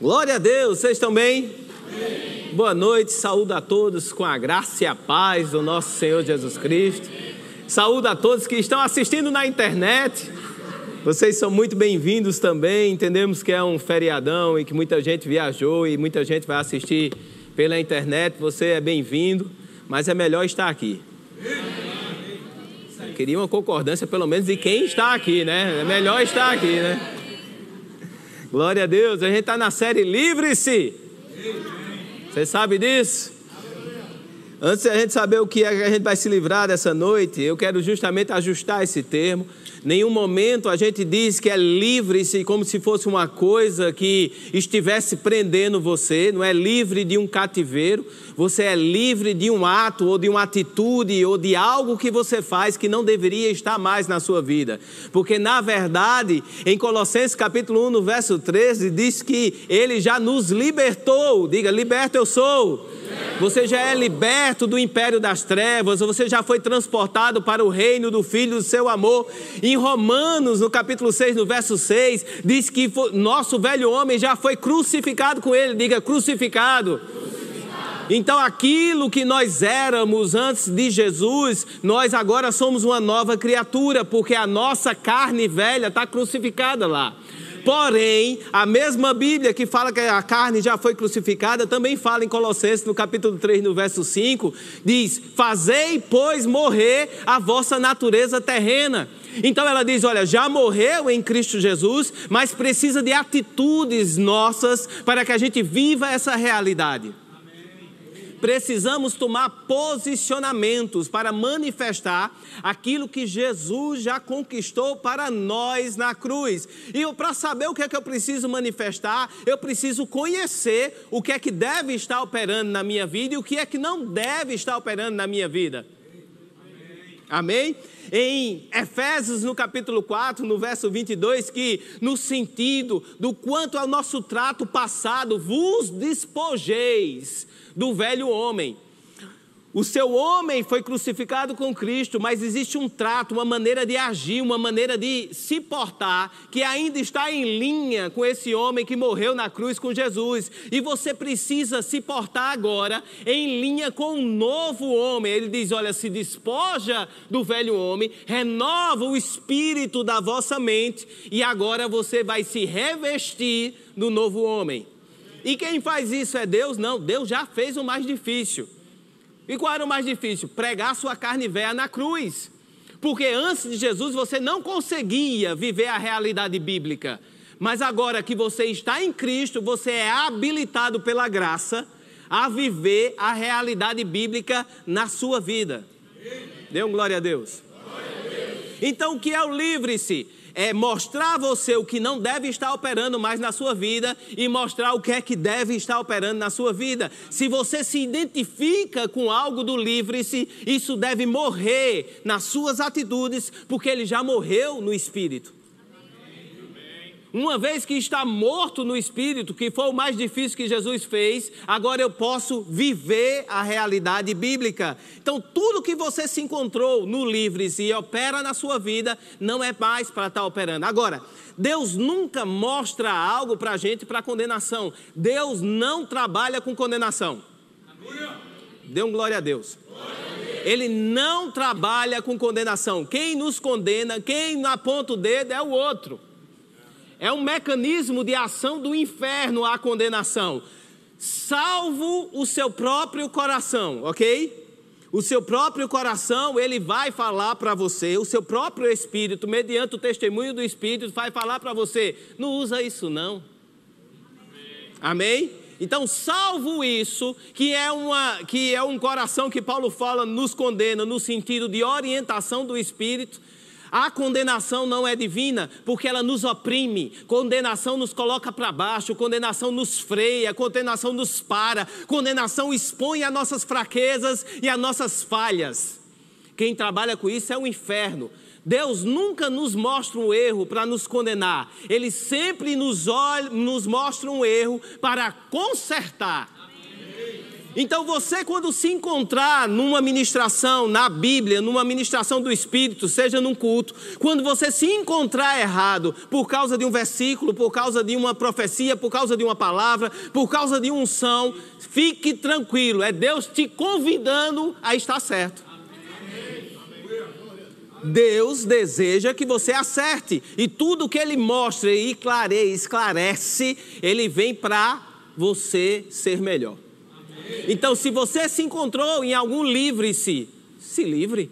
Glória a Deus, vocês estão bem? Boa noite, saúde a todos com a graça e a paz do nosso Senhor Jesus Cristo. Saúde a todos que estão assistindo na internet. Vocês são muito bem-vindos também. Entendemos que é um feriadão e que muita gente viajou e muita gente vai assistir pela internet. Você é bem-vindo, mas é melhor estar aqui. Eu queria uma concordância, pelo menos, de quem está aqui, né? É melhor estar aqui, né? Glória a Deus, a gente está na série Livre-se. Você sabe disso? Antes de a gente saber o que é que a gente vai se livrar dessa noite, eu quero justamente ajustar esse termo. Nenhum momento a gente diz que é livre-se como se fosse uma coisa que estivesse prendendo você, não é livre de um cativeiro, você é livre de um ato ou de uma atitude ou de algo que você faz que não deveria estar mais na sua vida. Porque na verdade, em Colossenses capítulo 1, no verso 13, diz que ele já nos libertou. Diga, liberto eu sou. Você já é liberto do império das trevas, você já foi transportado para o reino do Filho do seu amor. Em Romanos, no capítulo 6, no verso 6, diz que nosso velho homem já foi crucificado com ele. Diga, crucificado. Então, aquilo que nós éramos antes de Jesus, nós agora somos uma nova criatura, porque a nossa carne velha está crucificada lá. Porém, a mesma Bíblia que fala que a carne já foi crucificada, também fala em Colossenses, no capítulo 3, no verso 5, diz: Fazei, pois, morrer a vossa natureza terrena. Então ela diz: olha, já morreu em Cristo Jesus, mas precisa de atitudes nossas para que a gente viva essa realidade precisamos tomar posicionamentos para manifestar aquilo que Jesus já conquistou para nós na cruz. E para saber o que é que eu preciso manifestar, eu preciso conhecer o que é que deve estar operando na minha vida e o que é que não deve estar operando na minha vida. Amém? Em Efésios, no capítulo 4, no verso 22, que no sentido do quanto ao nosso trato passado vos despojeis do velho homem. O seu homem foi crucificado com Cristo, mas existe um trato, uma maneira de agir, uma maneira de se portar que ainda está em linha com esse homem que morreu na cruz com Jesus. E você precisa se portar agora em linha com um novo homem. Ele diz: Olha, se despoja do velho homem, renova o espírito da vossa mente, e agora você vai se revestir do novo homem. E quem faz isso é Deus? Não, Deus já fez o mais difícil. E qual era o mais difícil? Pregar sua carne velha na cruz. Porque antes de Jesus você não conseguia viver a realidade bíblica. Mas agora que você está em Cristo, você é habilitado pela graça a viver a realidade bíblica na sua vida. Dê um glória a Deus. Então, o que é o livre-se? É mostrar a você o que não deve estar operando mais na sua vida e mostrar o que é que deve estar operando na sua vida. Se você se identifica com algo do livre-se, isso deve morrer nas suas atitudes, porque ele já morreu no espírito. Uma vez que está morto no espírito, que foi o mais difícil que Jesus fez, agora eu posso viver a realidade bíblica. Então, tudo que você se encontrou no Livres e opera na sua vida, não é mais para estar operando. Agora, Deus nunca mostra algo para a gente para condenação. Deus não trabalha com condenação. Dê um glória a Deus. Ele não trabalha com condenação. Quem nos condena, quem aponta o dedo é o outro é um mecanismo de ação do inferno à condenação. Salvo o seu próprio coração, ok? O seu próprio coração, ele vai falar para você, o seu próprio espírito, mediante o testemunho do espírito, vai falar para você: não usa isso não. Amém? Então, salvo isso, que é, uma, que é um coração que Paulo fala, nos condena no sentido de orientação do espírito, a condenação não é divina porque ela nos oprime, condenação nos coloca para baixo, condenação nos freia, condenação nos para, condenação expõe as nossas fraquezas e as nossas falhas. Quem trabalha com isso é o inferno. Deus nunca nos mostra um erro para nos condenar, Ele sempre nos, olha, nos mostra um erro para consertar. Então você, quando se encontrar numa ministração na Bíblia, numa ministração do Espírito, seja num culto, quando você se encontrar errado por causa de um versículo, por causa de uma profecia, por causa de uma palavra, por causa de unção, fique tranquilo, é Deus te convidando a estar certo. Deus deseja que você acerte, e tudo que Ele mostra e clareia, esclarece, Ele vem para você ser melhor. Então, se você se encontrou em algum livre-se, se livre.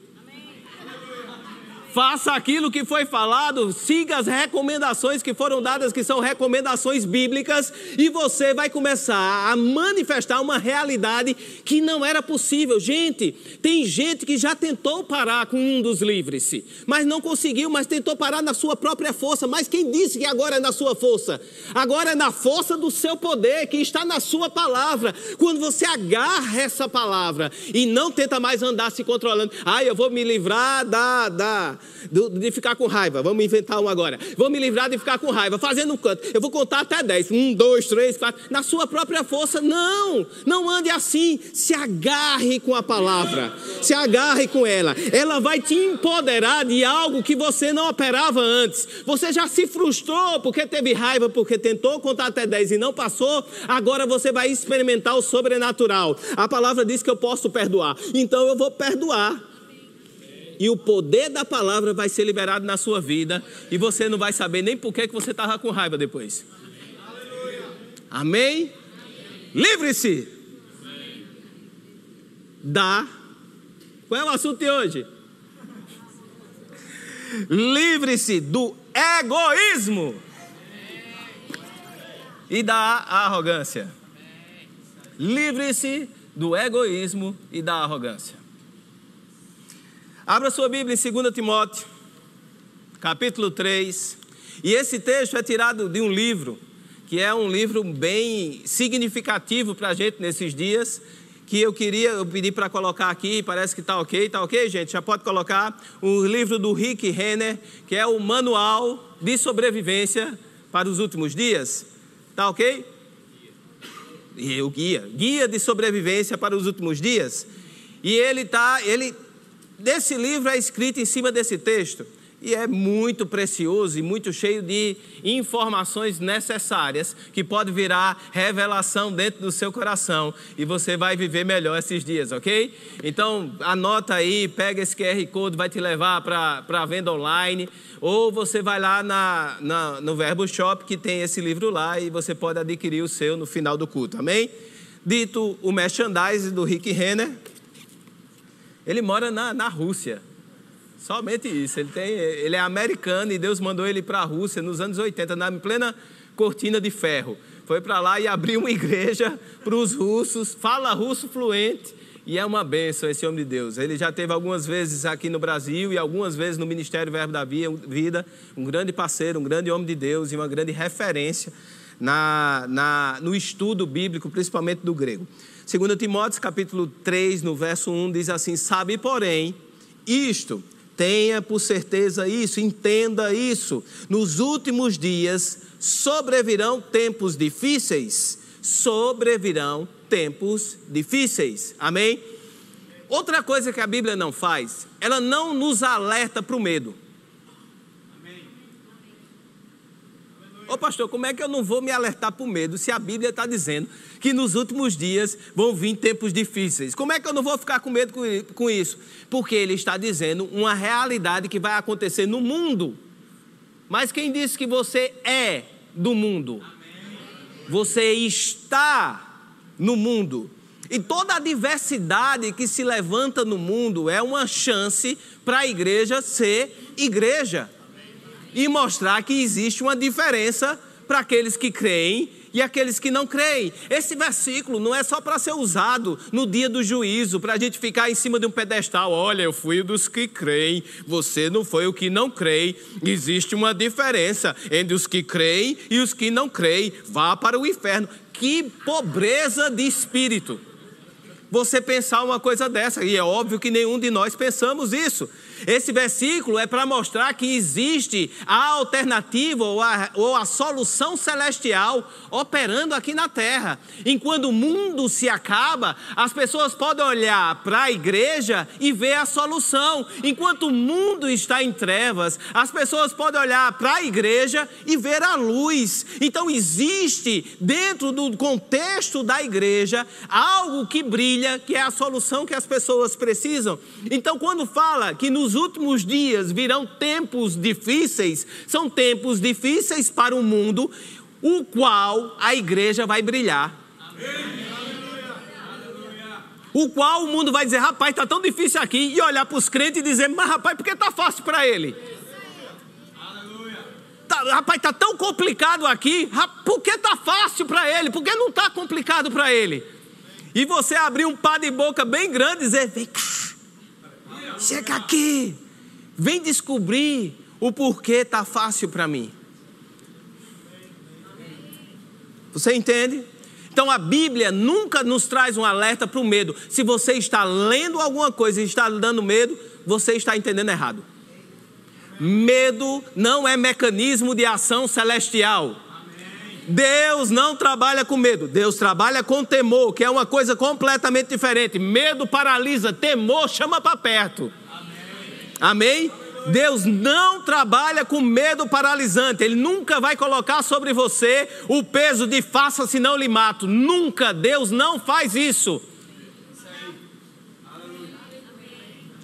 Faça aquilo que foi falado, siga as recomendações que foram dadas, que são recomendações bíblicas, e você vai começar a manifestar uma realidade que não era possível. Gente, tem gente que já tentou parar com um dos livres-se, mas não conseguiu, mas tentou parar na sua própria força. Mas quem disse que agora é na sua força? Agora é na força do seu poder, que está na sua palavra. Quando você agarra essa palavra e não tenta mais andar se controlando, ah, eu vou me livrar da, da de ficar com raiva. Vamos inventar um agora. Vou me livrar de ficar com raiva, fazendo um canto. Eu vou contar até 10. Um, dois, três, quatro. Na sua própria força. Não, não ande assim. Se agarre com a palavra. Se agarre com ela. Ela vai te empoderar de algo que você não operava antes. Você já se frustrou porque teve raiva, porque tentou contar até 10 e não passou. Agora você vai experimentar o sobrenatural. A palavra diz que eu posso perdoar. Então eu vou perdoar e o poder da palavra vai ser liberado na sua vida e você não vai saber nem por que você estava com raiva depois. Amém? Livre-se. Dá. Qual é o assunto de hoje? Livre-se do egoísmo e da arrogância. Livre-se do egoísmo e da arrogância. Abra sua Bíblia em 2 Timóteo, capítulo 3. E esse texto é tirado de um livro, que é um livro bem significativo para a gente nesses dias, que eu queria, eu pedi para colocar aqui, parece que está ok, está ok, gente? Já pode colocar o livro do Rick Renner, que é o Manual de Sobrevivência para os Últimos Dias. Está ok? E o guia, Guia de Sobrevivência para os Últimos Dias. E ele tá, ele desse livro é escrito em cima desse texto e é muito precioso e muito cheio de informações necessárias que pode virar revelação dentro do seu coração e você vai viver melhor esses dias, ok? Então anota aí, pega esse QR Code, vai te levar para a venda online ou você vai lá na, na, no Verbo Shop que tem esse livro lá e você pode adquirir o seu no final do culto, amém? Dito o merchandising do Rick Renner, ele mora na, na Rússia. Somente isso. Ele, tem, ele é americano e Deus mandou ele para a Rússia nos anos 80, na plena cortina de ferro. Foi para lá e abriu uma igreja para os russos, fala russo fluente e é uma benção esse homem de Deus. Ele já teve algumas vezes aqui no Brasil e algumas vezes no Ministério Verbo da Vida, um grande parceiro, um grande homem de Deus e uma grande referência na, na, no estudo bíblico, principalmente do grego. 2 Timóteo capítulo 3, no verso 1, diz assim: Sabe, porém, isto, tenha por certeza isso, entenda isso, nos últimos dias sobrevirão tempos difíceis, sobrevirão tempos difíceis. Amém? Outra coisa que a Bíblia não faz, ela não nos alerta para o medo. Ô pastor, como é que eu não vou me alertar para o medo se a Bíblia está dizendo que nos últimos dias vão vir tempos difíceis? Como é que eu não vou ficar com medo com isso? Porque ele está dizendo uma realidade que vai acontecer no mundo. Mas quem disse que você é do mundo? Você está no mundo. E toda a diversidade que se levanta no mundo é uma chance para a igreja ser igreja e mostrar que existe uma diferença para aqueles que creem e aqueles que não creem. Esse versículo não é só para ser usado no dia do juízo, para a gente ficar em cima de um pedestal. Olha, eu fui dos que creem, você não foi o que não creem. Existe uma diferença entre os que creem e os que não creem. Vá para o inferno. Que pobreza de espírito. Você pensar uma coisa dessa, e é óbvio que nenhum de nós pensamos isso. Esse versículo é para mostrar que existe a alternativa ou a, ou a solução celestial operando aqui na terra. Enquanto o mundo se acaba, as pessoas podem olhar para a igreja e ver a solução. Enquanto o mundo está em trevas, as pessoas podem olhar para a igreja e ver a luz. Então existe dentro do contexto da igreja algo que brilha, que é a solução que as pessoas precisam. Então quando fala que nos últimos dias virão tempos difíceis, são tempos difíceis para o mundo, o qual a igreja vai brilhar. O qual o mundo vai dizer, rapaz, está tão difícil aqui, e olhar para os crentes e dizer, mas rapaz, por que está fácil para ele? Tá, rapaz, está tão complicado aqui, por que está fácil para ele? Por que não está complicado para ele? E você abrir um pá de boca bem grande e dizer, vem cá, chega aqui, vem descobrir o porquê está fácil para mim. Você entende? Então a Bíblia nunca nos traz um alerta para o medo. Se você está lendo alguma coisa e está dando medo, você está entendendo errado. Medo não é mecanismo de ação celestial. Deus não trabalha com medo, Deus trabalha com temor, que é uma coisa completamente diferente. Medo paralisa, temor chama para perto. Amém? Amém? Deus não trabalha com medo paralisante, Ele nunca vai colocar sobre você o peso de faça se não lhe mato. Nunca, Deus não faz isso.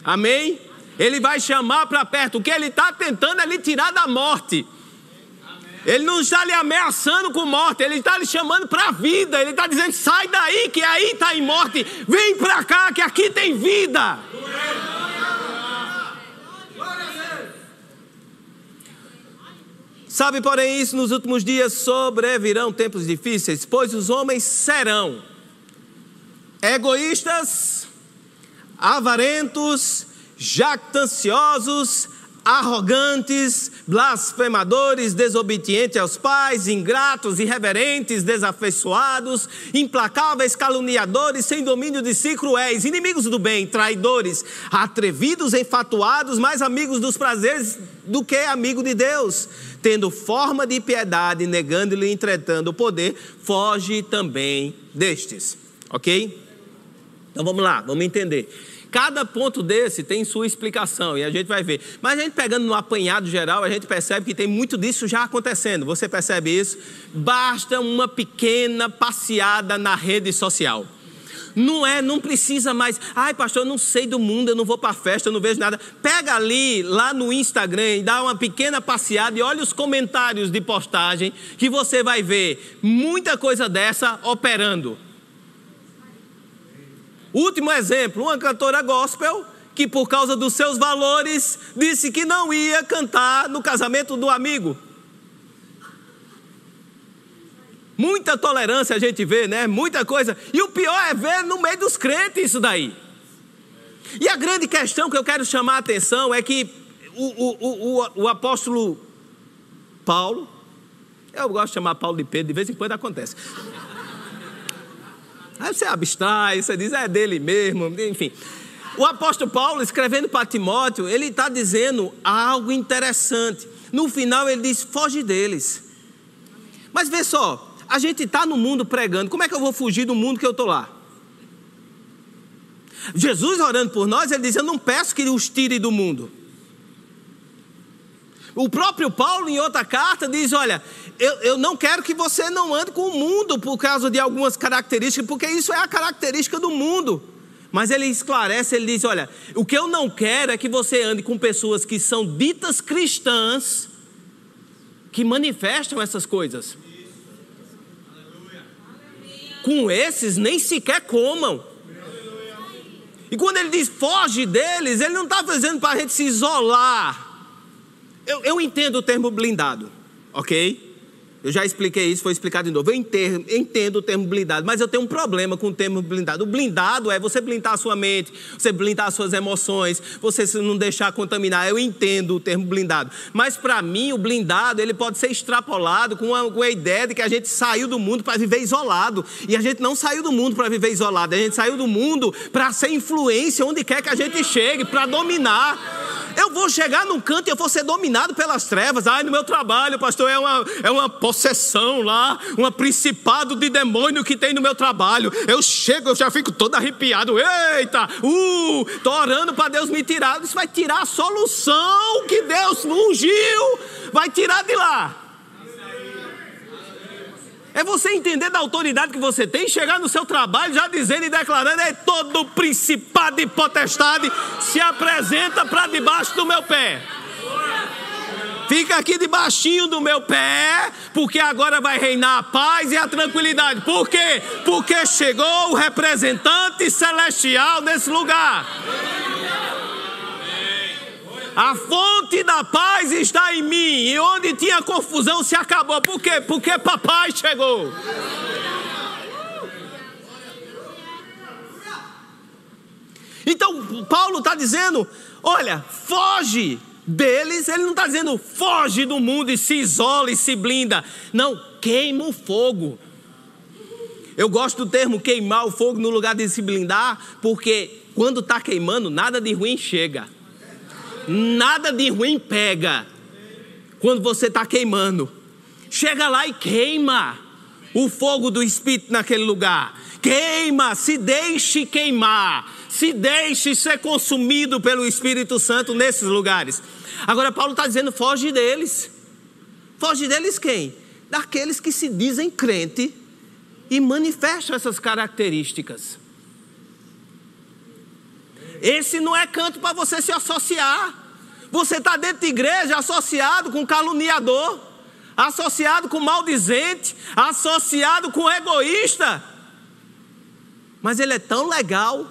Amém? Ele vai chamar para perto. O que ele está tentando é lhe tirar da morte. Ele não está lhe ameaçando com morte, ele está lhe chamando para a vida. Ele está dizendo: sai daí, que aí está em morte. Vem para cá, que aqui tem vida. Sabe, porém, isso nos últimos dias sobrevirão tempos difíceis, pois os homens serão egoístas, avarentos, jactanciosos, arrogantes, blasfemadores, desobedientes aos pais, ingratos, irreverentes, desafeiçoados, implacáveis, caluniadores, sem domínio de si, cruéis, inimigos do bem, traidores, atrevidos, enfatuados, mais amigos dos prazeres do que amigo de Deus, tendo forma de piedade, negando-lhe, entretando o poder, foge também destes. Ok? Então vamos lá, vamos entender. Cada ponto desse tem sua explicação e a gente vai ver. Mas a gente pegando no apanhado geral, a gente percebe que tem muito disso já acontecendo. Você percebe isso? Basta uma pequena passeada na rede social. Não é, não precisa mais. Ai, pastor, eu não sei do mundo, eu não vou para festa, eu não vejo nada. Pega ali, lá no Instagram, e dá uma pequena passeada e olha os comentários de postagem que você vai ver muita coisa dessa operando. Último exemplo, uma cantora gospel que por causa dos seus valores disse que não ia cantar no casamento do amigo. Muita tolerância a gente vê, né? Muita coisa. E o pior é ver no meio dos crentes isso daí. E a grande questão que eu quero chamar a atenção é que o, o, o, o apóstolo Paulo, eu gosto de chamar Paulo de Pedro, de vez em quando acontece. Aí você abstrai, você diz, é dele mesmo, enfim. O apóstolo Paulo, escrevendo para Timóteo, ele está dizendo algo interessante. No final, ele diz: foge deles. Mas vê só, a gente está no mundo pregando, como é que eu vou fugir do mundo que eu estou lá? Jesus orando por nós, ele diz: Eu não peço que os tire do mundo. O próprio Paulo, em outra carta, diz: Olha, eu, eu não quero que você não ande com o mundo por causa de algumas características, porque isso é a característica do mundo. Mas ele esclarece, ele diz: Olha, o que eu não quero é que você ande com pessoas que são ditas cristãs, que manifestam essas coisas. Com esses, nem sequer comam. E quando ele diz foge deles, ele não está fazendo para a gente se isolar eu, eu entendo o termo blindado, ok? Eu já expliquei isso, foi explicado de novo. Eu entendo, entendo, o termo blindado, mas eu tenho um problema com o termo blindado. O blindado é você blindar a sua mente, você blindar as suas emoções, você não deixar contaminar. Eu entendo o termo blindado. Mas para mim, o blindado ele pode ser extrapolado com a, com a ideia de que a gente saiu do mundo para viver isolado. E a gente não saiu do mundo para viver isolado, a gente saiu do mundo para ser influência onde quer que a gente chegue, para dominar. Eu vou chegar num canto e eu vou ser dominado pelas trevas. Ai, no meu trabalho, pastor, é uma, é uma possessão lá, um principado de demônio que tem no meu trabalho. Eu chego, eu já fico todo arrepiado. Eita, uh, tô orando para Deus me tirar. Isso vai tirar a solução que Deus ungiu, vai tirar de lá. É você entender da autoridade que você tem, chegar no seu trabalho já dizendo e declarando: é todo principado e potestade se apresenta para debaixo do meu pé. Fica aqui debaixinho do meu pé, porque agora vai reinar a paz e a tranquilidade. Por quê? Porque chegou o representante celestial nesse lugar. A fonte da paz está em mim. E onde tinha confusão se acabou. Por quê? Porque papai chegou. Então, Paulo está dizendo: olha, foge deles. Ele não está dizendo foge do mundo e se isola e se blinda. Não, queima o fogo. Eu gosto do termo queimar o fogo no lugar de se blindar, porque quando está queimando, nada de ruim chega. Nada de ruim pega quando você está queimando. Chega lá e queima o fogo do Espírito naquele lugar. Queima, se deixe queimar, se deixe ser consumido pelo Espírito Santo nesses lugares. Agora, Paulo está dizendo: foge deles. Foge deles quem? Daqueles que se dizem crente e manifestam essas características. Esse não é canto para você se associar. Você está dentro de igreja associado com caluniador, associado com maldizente, associado com egoísta. Mas ele é tão legal.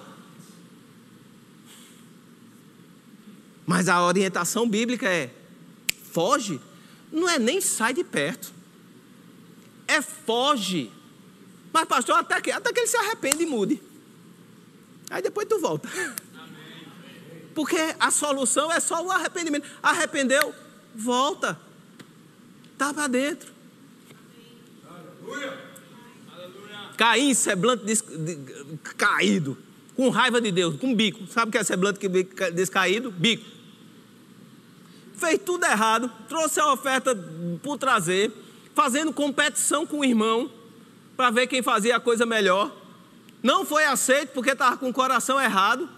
Mas a orientação bíblica é: foge, não é nem sai de perto, é foge. Mas, pastor, até que, até que ele se arrepende e mude. Aí depois tu volta. Porque a solução é só o arrependimento. Arrependeu, volta. Está para dentro. Caim, semblante des, de, caído, com raiva de Deus, com bico. Sabe o que é semblante descaído? Bico. Fez tudo errado, trouxe a oferta por trazer, fazendo competição com o irmão, para ver quem fazia a coisa melhor. Não foi aceito porque estava com o coração errado.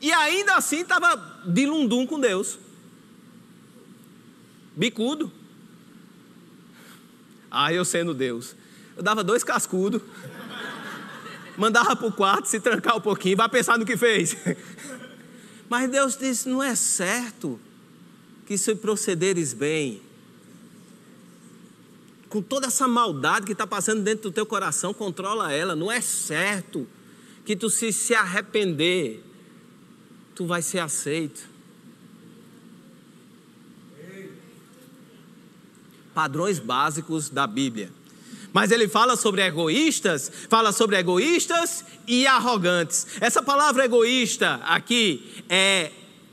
E ainda assim estava de lundum com Deus. Bicudo. Ah, eu sendo Deus. Eu dava dois cascudos. Mandava para o quarto, se trancar um pouquinho, vai pensar no que fez. Mas Deus disse: não é certo que se procederes bem, com toda essa maldade que está passando dentro do teu coração, controla ela. Não é certo que tu se, se arrepender tu vai ser aceito. Padrões básicos da Bíblia. Mas ele fala sobre egoístas, fala sobre egoístas e arrogantes. Essa palavra egoísta aqui é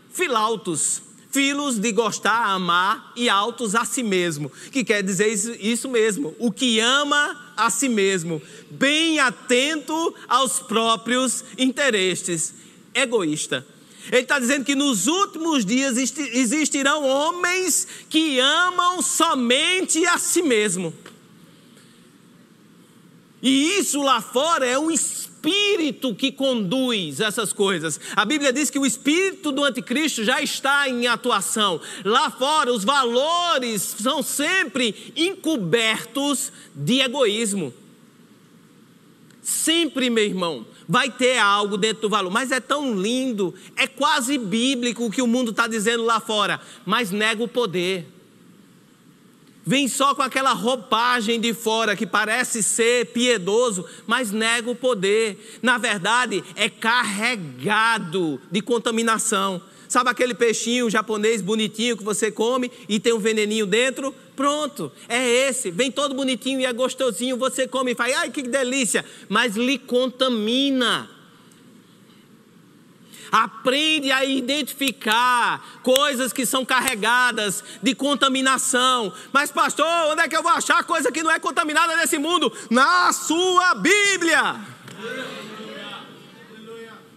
filautos, filos de gostar, amar e altos a si mesmo, que quer dizer isso, isso mesmo, o que ama a si mesmo, bem atento aos próprios interesses, egoísta. Ele está dizendo que nos últimos dias existirão homens que amam somente a si mesmo. E isso lá fora é um espírito que conduz essas coisas. A Bíblia diz que o espírito do anticristo já está em atuação. Lá fora, os valores são sempre encobertos de egoísmo. Sempre, meu irmão, vai ter algo dentro do valor, mas é tão lindo, é quase bíblico o que o mundo está dizendo lá fora, mas nega o poder. Vem só com aquela roupagem de fora que parece ser piedoso, mas nega o poder. Na verdade, é carregado de contaminação. Sabe aquele peixinho japonês bonitinho que você come e tem um veneninho dentro? Pronto, é esse. Vem todo bonitinho e é gostosinho. Você come e faz, ai que delícia, mas lhe contamina. Aprende a identificar coisas que são carregadas de contaminação. Mas, pastor, onde é que eu vou achar coisa que não é contaminada nesse mundo? Na sua Bíblia.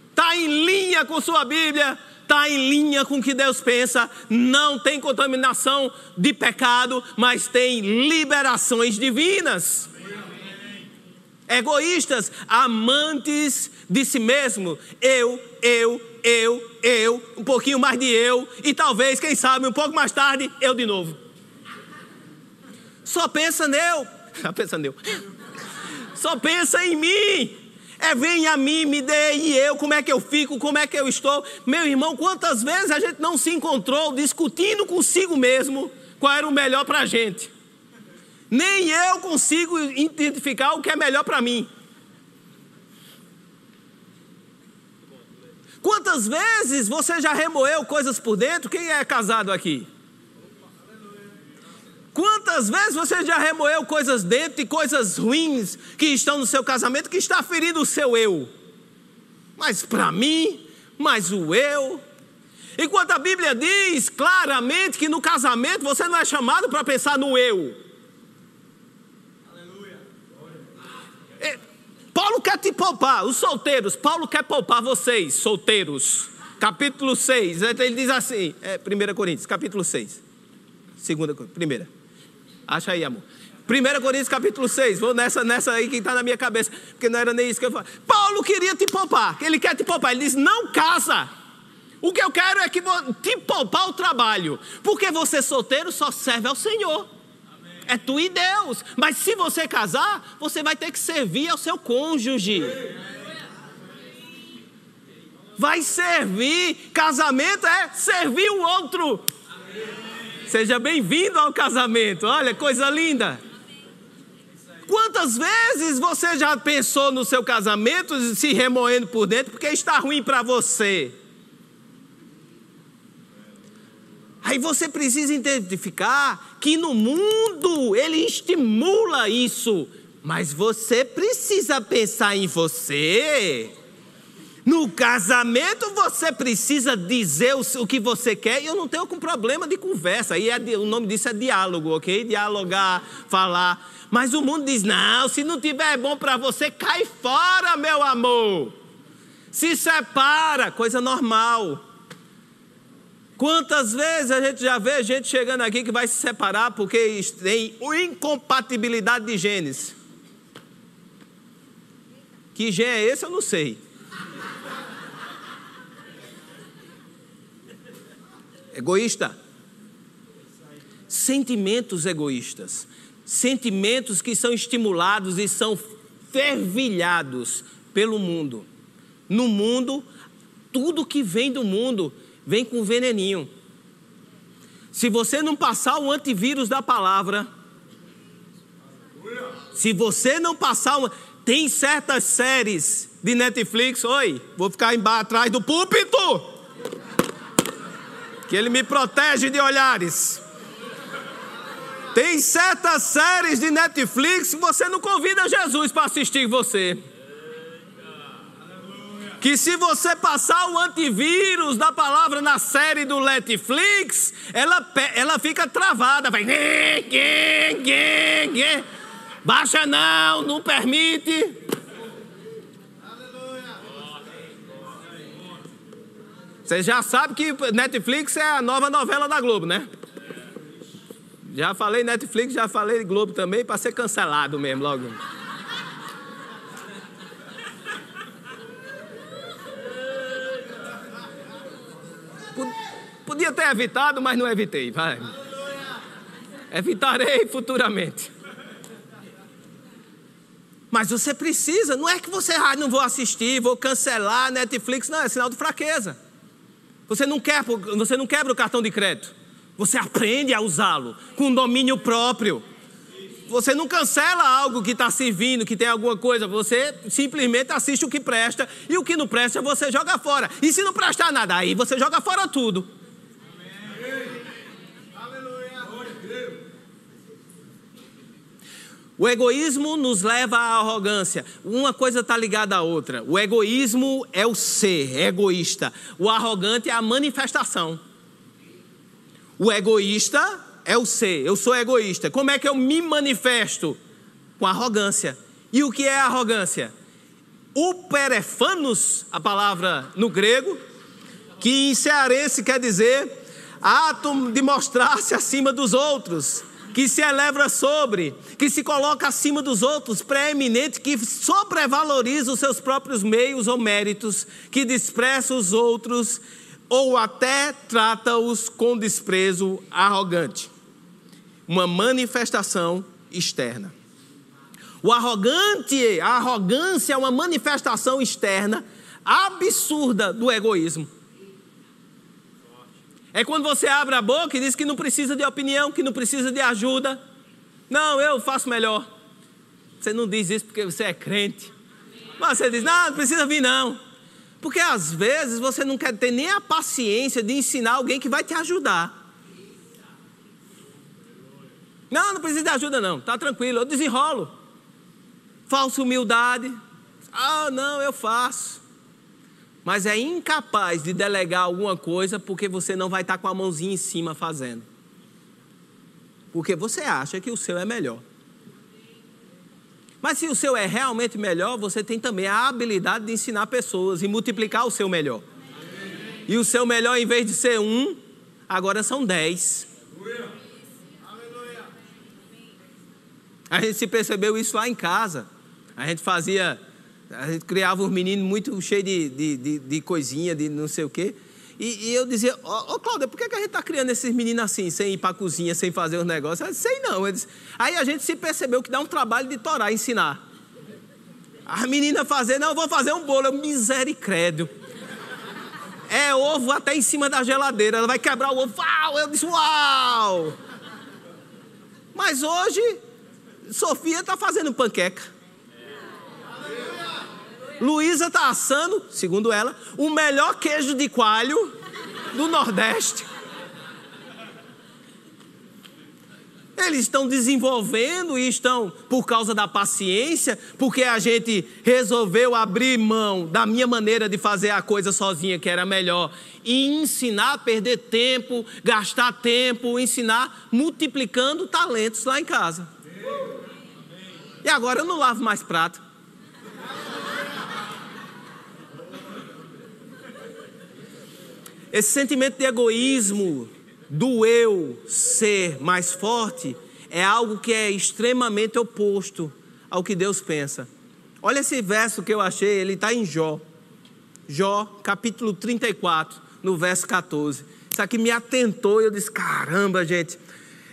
Está em linha com sua Bíblia está em linha com o que Deus pensa, não tem contaminação de pecado, mas tem liberações divinas. Egoístas, amantes de si mesmo, eu, eu, eu, eu, um pouquinho mais de eu, e talvez, quem sabe, um pouco mais tarde, eu de novo. Só pensa neu, só pensa neu, só pensa em mim. É vem a mim, me dê e eu, como é que eu fico, como é que eu estou. Meu irmão, quantas vezes a gente não se encontrou discutindo consigo mesmo qual era o melhor para a gente. Nem eu consigo identificar o que é melhor para mim. Quantas vezes você já remoeu coisas por dentro? Quem é casado aqui? Quantas vezes você já remoeu coisas dentro e coisas ruins que estão no seu casamento que está ferindo o seu eu? Mas para mim, mas o eu. Enquanto a Bíblia diz claramente que no casamento você não é chamado para pensar no eu. Aleluia. É, Paulo quer te poupar, os solteiros. Paulo quer poupar vocês, solteiros. Capítulo 6, ele diz assim, é, 1 Coríntios, capítulo 6. Segunda, primeira. Acha aí, amor. 1 Coríntios capítulo 6, vou nessa, nessa aí que está na minha cabeça, porque não era nem isso que eu falei. Paulo queria te poupar, ele quer te poupar, ele diz: não casa. O que eu quero é que te poupar o trabalho, porque você solteiro só serve ao Senhor. É tu e Deus. Mas se você casar, você vai ter que servir ao seu cônjuge. Vai servir. Casamento é servir o outro. Seja bem-vindo ao casamento. Olha, coisa linda. Quantas vezes você já pensou no seu casamento se remoendo por dentro porque está ruim para você? Aí você precisa identificar que no mundo ele estimula isso, mas você precisa pensar em você. No casamento você precisa dizer o que você quer e eu não tenho com problema de conversa. Aí é, o nome disso é diálogo, ok? Dialogar, falar. Mas o mundo diz: não, se não tiver bom para você, cai fora, meu amor. Se separa, coisa normal. Quantas vezes a gente já vê gente chegando aqui que vai se separar porque tem incompatibilidade de genes? Que gene é esse eu não sei. Egoísta. Sentimentos egoístas. Sentimentos que são estimulados e são fervilhados pelo mundo. No mundo, tudo que vem do mundo vem com veneninho. Se você não passar o antivírus da palavra, se você não passar uma, tem certas séries de Netflix, oi, vou ficar embaixo atrás do púlpito que Ele me protege de olhares. Tem certas séries de Netflix que você não convida Jesus para assistir você. Que se você passar o antivírus da palavra na série do Netflix, ela, ela fica travada, vai. Baixa não, não permite. Você já sabe que Netflix é a nova novela da Globo, né? Já falei Netflix, já falei Globo também, para ser cancelado mesmo logo. Podia ter evitado, mas não evitei. Vai. Evitarei futuramente. Mas você precisa, não é que você, ah, não vou assistir, vou cancelar Netflix, não, é sinal de fraqueza. Você não, quer, você não quebra o cartão de crédito. Você aprende a usá-lo com domínio próprio. você não cancela algo que está servindo, que tem alguma coisa, você simplesmente assiste o que presta e o que não presta você joga fora. E se não prestar nada, aí você joga fora tudo. O egoísmo nos leva à arrogância. Uma coisa está ligada à outra. O egoísmo é o ser, é egoísta. O arrogante é a manifestação. O egoísta é o ser. Eu sou egoísta. Como é que eu me manifesto? Com arrogância. E o que é arrogância? O perefanos, a palavra no grego, que em cearense quer dizer ato de mostrar-se acima dos outros que se eleva sobre, que se coloca acima dos outros, preeminente, que sobrevaloriza os seus próprios meios ou méritos, que despreza os outros ou até trata-os com desprezo arrogante. Uma manifestação externa. O arrogante, a arrogância é uma manifestação externa absurda do egoísmo. É quando você abre a boca e diz que não precisa de opinião, que não precisa de ajuda. Não, eu faço melhor. Você não diz isso porque você é crente. Mas você diz, não, não precisa vir não. Porque às vezes você não quer ter nem a paciência de ensinar alguém que vai te ajudar. Não, não precisa de ajuda não, tá tranquilo, eu desenrolo. Falsa humildade. Ah, não, eu faço mas é incapaz de delegar alguma coisa porque você não vai estar com a mãozinha em cima fazendo. Porque você acha que o seu é melhor. Mas se o seu é realmente melhor, você tem também a habilidade de ensinar pessoas e multiplicar o seu melhor. E o seu melhor, em vez de ser um, agora são dez. A gente se percebeu isso lá em casa. A gente fazia a gente criava os meninos muito cheios de, de, de, de coisinha, de não sei o quê. E, e eu dizia, ô, ô Cláudia, por que, que a gente está criando esses meninos assim, sem ir para a cozinha, sem fazer os negócios? Eu disse, sei não. Disse, aí a gente se percebeu que dá um trabalho de torar, ensinar. As meninas fazer, não, vou fazer um bolo. Eu, misericórdia. É ovo até em cima da geladeira. Ela vai quebrar o ovo. Uau! Eu disse, uau! Mas hoje, Sofia está fazendo panqueca. Luísa está assando, segundo ela, o melhor queijo de coalho do Nordeste. Eles estão desenvolvendo e estão, por causa da paciência, porque a gente resolveu abrir mão da minha maneira de fazer a coisa sozinha, que era melhor, e ensinar a perder tempo, gastar tempo, ensinar, multiplicando talentos lá em casa. E agora eu não lavo mais prato. Esse sentimento de egoísmo, do eu ser mais forte, é algo que é extremamente oposto ao que Deus pensa. Olha esse verso que eu achei, ele está em Jó. Jó, capítulo 34, no verso 14. Isso aqui me atentou e eu disse: caramba, gente.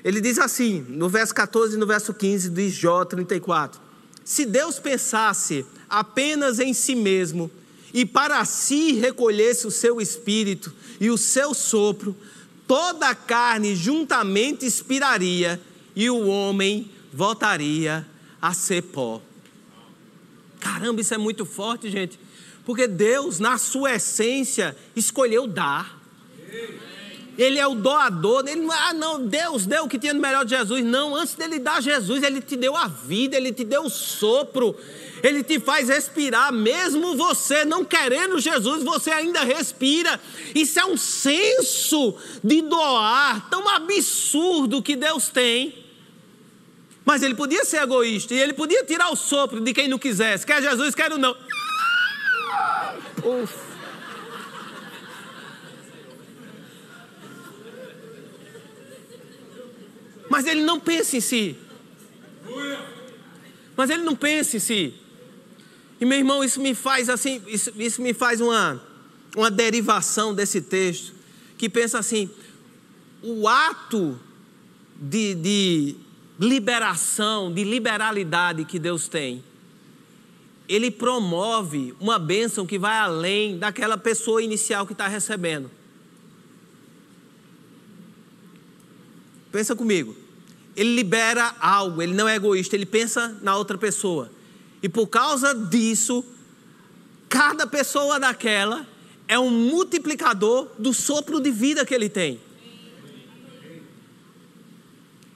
Ele diz assim, no verso 14 e no verso 15 de Jó 34: Se Deus pensasse apenas em si mesmo, e para si recolhesse o seu espírito e o seu sopro, toda a carne juntamente expiraria e o homem voltaria a ser pó. Caramba, isso é muito forte, gente. Porque Deus, na sua essência, escolheu dar. Ele é o doador. Ele não, ah, não, Deus deu o que tinha no melhor de Jesus. Não, antes dele dar Jesus, ele te deu a vida, ele te deu o sopro, ele te faz respirar, mesmo você não querendo Jesus, você ainda respira. Isso é um senso de doar tão absurdo que Deus tem. Mas ele podia ser egoísta e ele podia tirar o sopro de quem não quisesse. Quer Jesus, quero não. Uf. Mas ele não pensa em si. Mas ele não pensa em si. E meu irmão, isso me faz assim, isso, isso me faz uma, uma derivação desse texto, que pensa assim: o ato de, de liberação, de liberalidade que Deus tem, ele promove uma bênção que vai além daquela pessoa inicial que está recebendo. Pensa comigo. ele libera algo, ele não é egoísta, ele pensa na outra pessoa. E por causa disso, cada pessoa daquela é um multiplicador do sopro de vida que ele tem.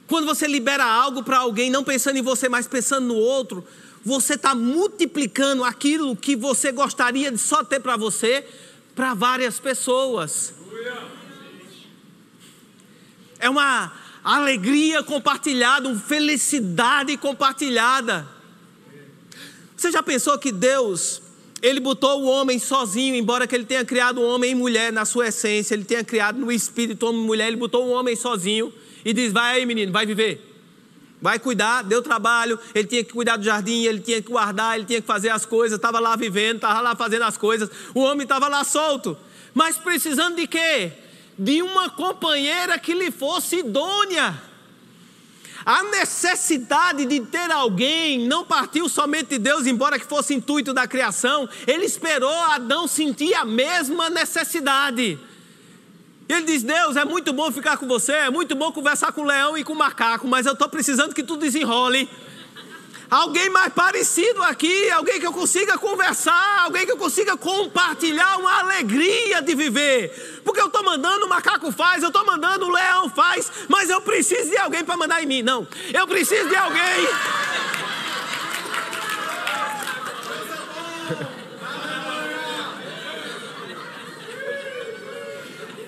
Quando você libera algo para alguém, não pensando em você, mas pensando no outro, você está multiplicando aquilo que você gostaria de só ter para você, para várias pessoas. É uma alegria compartilhada, uma felicidade compartilhada. Você já pensou que Deus, Ele botou o homem sozinho, embora que Ele tenha criado o homem e mulher na sua essência, Ele tenha criado no espírito homem e mulher, Ele botou o homem sozinho e diz: Vai aí, menino, vai viver. Vai cuidar, deu trabalho, ele tinha que cuidar do jardim, ele tinha que guardar, ele tinha que fazer as coisas, estava lá vivendo, estava lá fazendo as coisas, o homem estava lá solto. Mas precisando de quê? De uma companheira que lhe fosse idônea. A necessidade de ter alguém não partiu somente de Deus, embora que fosse intuito da criação, ele esperou Adão sentir a mesma necessidade. Ele diz: Deus, é muito bom ficar com você, é muito bom conversar com o leão e com o macaco, mas eu estou precisando que tu desenrole. Alguém mais parecido aqui, alguém que eu consiga conversar, alguém que eu consiga compartilhar uma alegria de viver. Porque eu estou mandando, o macaco faz, eu estou mandando, o leão faz, mas eu preciso de alguém para mandar em mim. Não, eu preciso de alguém.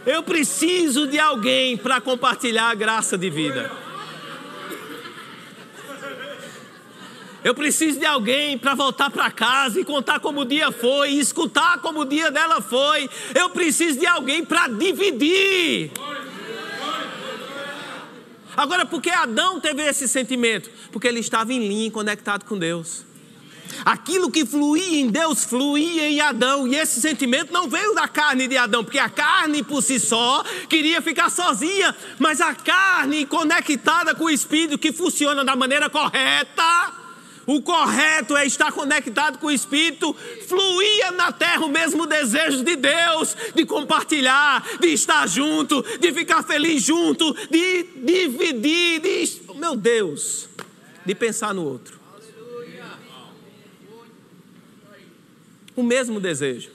Eu preciso de alguém para compartilhar a graça de vida. Eu preciso de alguém para voltar para casa e contar como o dia foi, e escutar como o dia dela foi. Eu preciso de alguém para dividir. Agora, por que Adão teve esse sentimento? Porque ele estava em linha, conectado com Deus. Aquilo que fluía em Deus fluía em Adão, e esse sentimento não veio da carne de Adão, porque a carne por si só queria ficar sozinha, mas a carne conectada com o espírito que funciona da maneira correta. O correto é estar conectado com o Espírito. Fluía na terra o mesmo desejo de Deus, de compartilhar, de estar junto, de ficar feliz junto, de dividir, de, meu Deus, de pensar no outro. o mesmo desejo.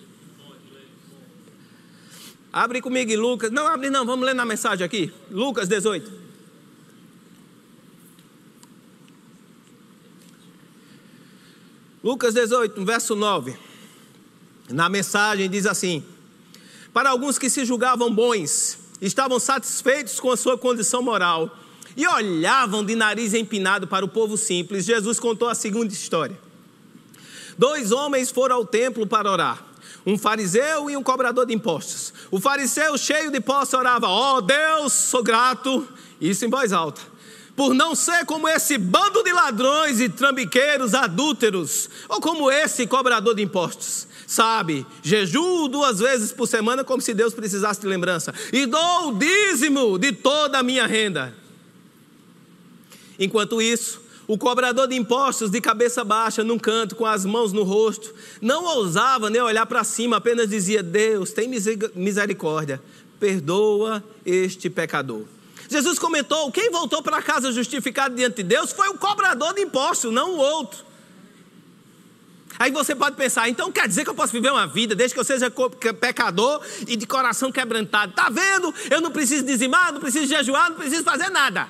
Abre comigo Lucas. Não, abre não, vamos ler na mensagem aqui. Lucas 18. Lucas 18, verso 9. Na mensagem diz assim: Para alguns que se julgavam bons, estavam satisfeitos com a sua condição moral e olhavam de nariz empinado para o povo simples, Jesus contou a segunda história. Dois homens foram ao templo para orar. Um fariseu e um cobrador de impostos. O fariseu, cheio de posse, orava: Ó oh, Deus, sou grato. Isso em voz alta. Por não ser como esse bando de ladrões e trambiqueiros adúlteros, ou como esse cobrador de impostos. Sabe, jejuo duas vezes por semana, como se Deus precisasse de lembrança, e dou o dízimo de toda a minha renda. Enquanto isso, o cobrador de impostos, de cabeça baixa, num canto, com as mãos no rosto, não ousava nem olhar para cima, apenas dizia: Deus, tem misericórdia, perdoa este pecador. Jesus comentou: quem voltou para casa justificado diante de Deus foi o cobrador de impostos, não o outro. Aí você pode pensar, então quer dizer que eu posso viver uma vida desde que eu seja pecador e de coração quebrantado? Está vendo? Eu não preciso dizimar, não preciso jejuar, não preciso fazer nada.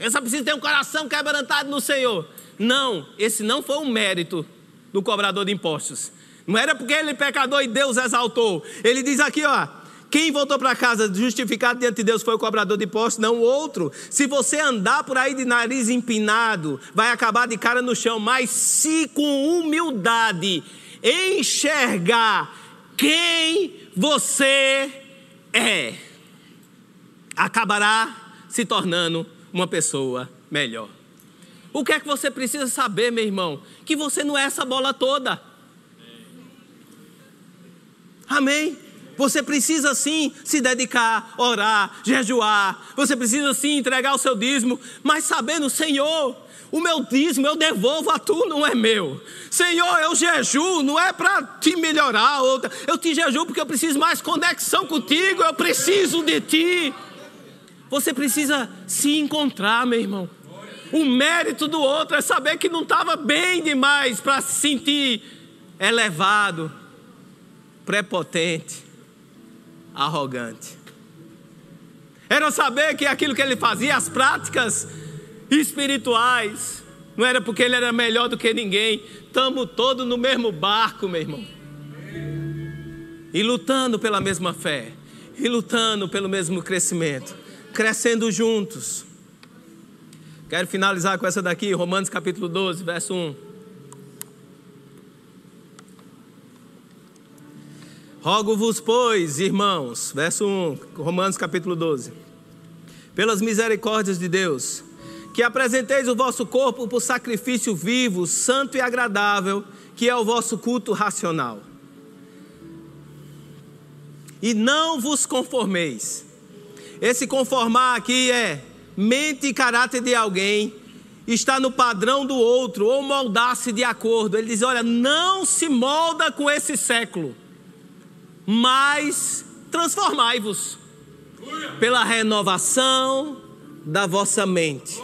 Eu só preciso ter um coração quebrantado no Senhor. Não, esse não foi um mérito do cobrador de impostos. Não era porque ele é pecador e Deus exaltou. Ele diz aqui, ó. Quem voltou para casa justificado diante de Deus foi o cobrador de impostos, não o outro. Se você andar por aí de nariz empinado, vai acabar de cara no chão. Mas se com humildade enxergar quem você é, acabará se tornando uma pessoa melhor. O que é que você precisa saber, meu irmão? Que você não é essa bola toda. Amém? Você precisa sim se dedicar, orar, jejuar. Você precisa sim entregar o seu dízimo, mas sabendo, Senhor, o meu dízimo eu devolvo a tu, não é meu. Senhor, eu jejuo, não é para te melhorar. Eu te jejuo porque eu preciso mais conexão contigo, eu preciso de ti. Você precisa se encontrar, meu irmão. O mérito do outro é saber que não estava bem demais para se sentir elevado, prepotente, arrogante. Era saber que aquilo que ele fazia, as práticas espirituais, não era porque ele era melhor do que ninguém. Estamos todos no mesmo barco, meu irmão. E lutando pela mesma fé, e lutando pelo mesmo crescimento, crescendo juntos. Quero finalizar com essa daqui, Romanos capítulo 12, verso 1. Rogo-vos, pois, irmãos, verso 1, Romanos capítulo 12, pelas misericórdias de Deus, que apresenteis o vosso corpo por sacrifício vivo, santo e agradável, que é o vosso culto racional. E não vos conformeis. Esse conformar aqui é mente e caráter de alguém, está no padrão do outro, ou moldar-se de acordo. Ele diz: olha, não se molda com esse século mas transformai-vos pela renovação da vossa mente,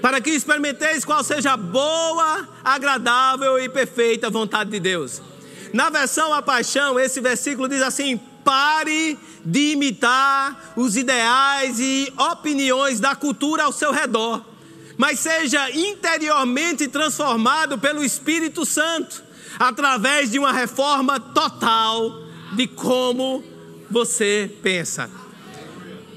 para que experimenteis qual seja a boa, agradável e perfeita vontade de Deus. Na versão A Paixão, esse versículo diz assim: pare de imitar os ideais e opiniões da cultura ao seu redor, mas seja interiormente transformado pelo Espírito Santo, através de uma reforma total de como você pensa.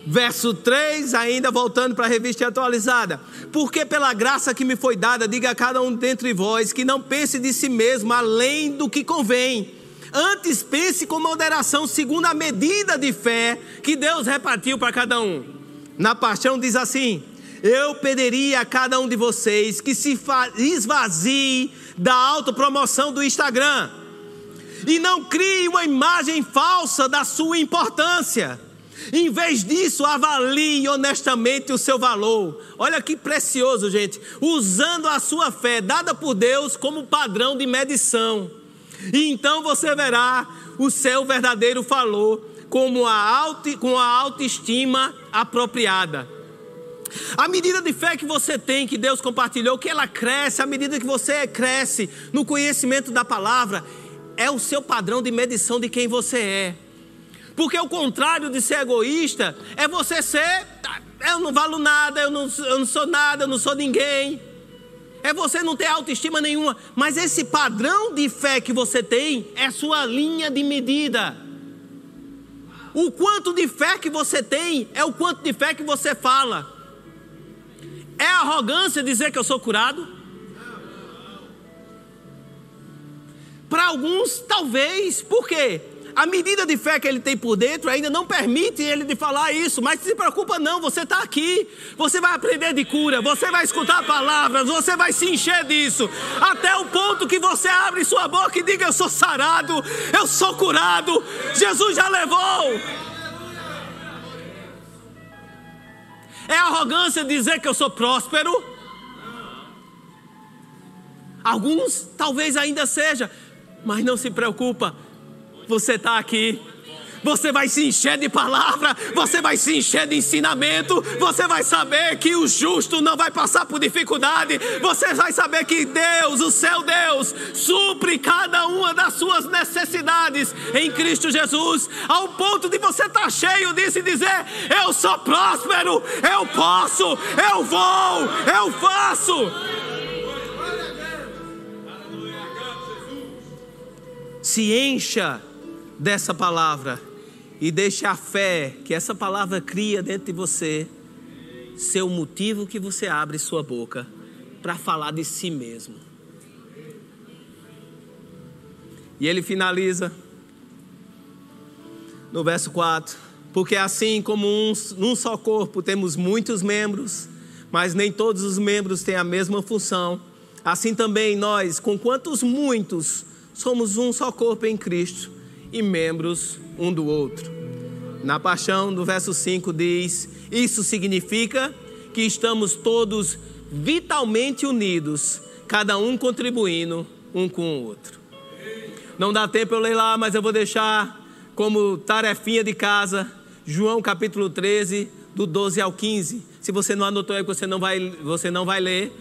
Verso 3, ainda voltando para a revista atualizada. Porque pela graça que me foi dada, diga a cada um dentre vós que não pense de si mesmo além do que convém. Antes pense com moderação, segundo a medida de fé que Deus repartiu para cada um. Na paixão diz assim: Eu pediria a cada um de vocês que se esvazie da autopromoção do Instagram e não crie uma imagem falsa da sua importância. Em vez disso, avalie honestamente o seu valor. Olha que precioso, gente. Usando a sua fé, dada por Deus, como padrão de medição. E então você verá o seu verdadeiro valor como a auto, com a autoestima apropriada. A medida de fé que você tem, que Deus compartilhou, que ela cresce, à medida que você cresce no conhecimento da palavra, é o seu padrão de medição de quem você é. Porque o contrário de ser egoísta é você ser, eu não valo nada, eu não, eu não sou nada, eu não sou ninguém. É você não ter autoestima nenhuma. Mas esse padrão de fé que você tem é sua linha de medida. O quanto de fé que você tem é o quanto de fé que você fala. É arrogância dizer que eu sou curado? Para alguns, talvez. Por quê? A medida de fé que ele tem por dentro ainda não permite ele de falar isso, mas se preocupa não, você está aqui, você vai aprender de cura, você vai escutar palavras, você vai se encher disso, até o ponto que você abre sua boca e diga: Eu sou sarado, eu sou curado, Jesus já levou. É arrogância dizer que eu sou próspero? Alguns talvez ainda seja, mas não se preocupa, você está aqui. Você vai se encher de palavra, você vai se encher de ensinamento, você vai saber que o justo não vai passar por dificuldade, você vai saber que Deus, o seu Deus, supre cada uma das suas necessidades em Cristo Jesus, ao ponto de você estar tá cheio disso e dizer: Eu sou próspero, eu posso, eu vou, eu faço. Se encha dessa palavra e deixe a fé que essa palavra cria dentro de você ser o motivo que você abre sua boca para falar de si mesmo. E ele finaliza no verso 4: Porque assim como um, num só corpo temos muitos membros, mas nem todos os membros têm a mesma função, assim também nós, com quantos muitos somos um só corpo em Cristo e membros um do outro. Na paixão, do verso 5 diz: Isso significa que estamos todos vitalmente unidos, cada um contribuindo um com o outro. Não dá tempo eu ler lá, mas eu vou deixar como tarefinha de casa, João capítulo 13, do 12 ao 15. Se você não anotou que você não vai, você não vai ler,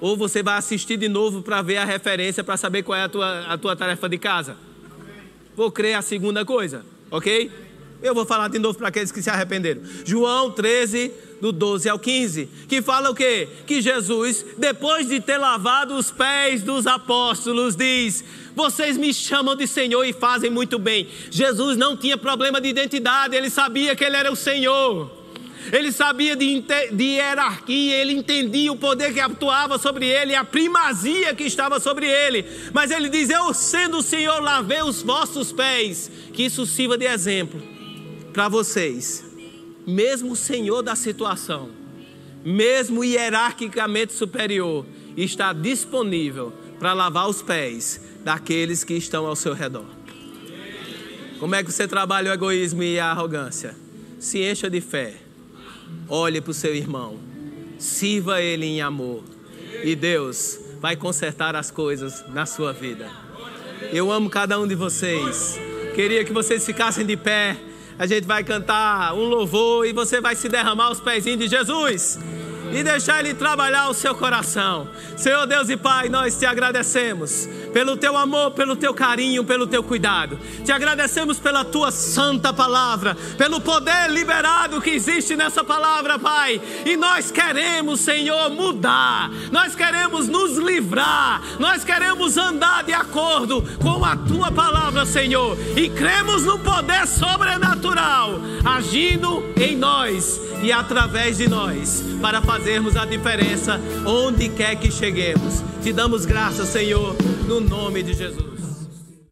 ou você vai assistir de novo para ver a referência, para saber qual é a tua, a tua tarefa de casa. Vou crer a segunda coisa, ok? Eu vou falar de novo para aqueles que se arrependeram. João 13, do 12 ao 15, que fala o quê? Que Jesus, depois de ter lavado os pés dos apóstolos, diz: Vocês me chamam de Senhor e fazem muito bem. Jesus não tinha problema de identidade, ele sabia que ele era o Senhor. Ele sabia de, de hierarquia, ele entendia o poder que atuava sobre ele, a primazia que estava sobre ele. Mas ele diz: Eu, sendo o Senhor, lavei os vossos pés. Que isso sirva de exemplo para vocês, mesmo o senhor da situação, mesmo hierarquicamente superior, está disponível para lavar os pés daqueles que estão ao seu redor. Como é que você trabalha o egoísmo e a arrogância? Se encha de fé, olhe para o seu irmão, sirva ele em amor, e Deus vai consertar as coisas na sua vida. Eu amo cada um de vocês. Queria que vocês ficassem de pé a gente vai cantar um louvor e você vai se derramar aos pezinhos de Jesus e deixar Ele trabalhar o seu coração. Senhor Deus e Pai, nós te agradecemos pelo teu amor, pelo teu carinho, pelo teu cuidado. Te agradecemos pela tua santa palavra, pelo poder liberado que existe nessa palavra, Pai. E nós queremos, Senhor, mudar, nós queremos nos livrar, nós queremos andar de acordo com a tua palavra, Senhor, e cremos no poder sobrenatural agindo em nós e através de nós para fazermos a diferença onde quer que cheguemos. Te damos graças, Senhor, no nome de Jesus.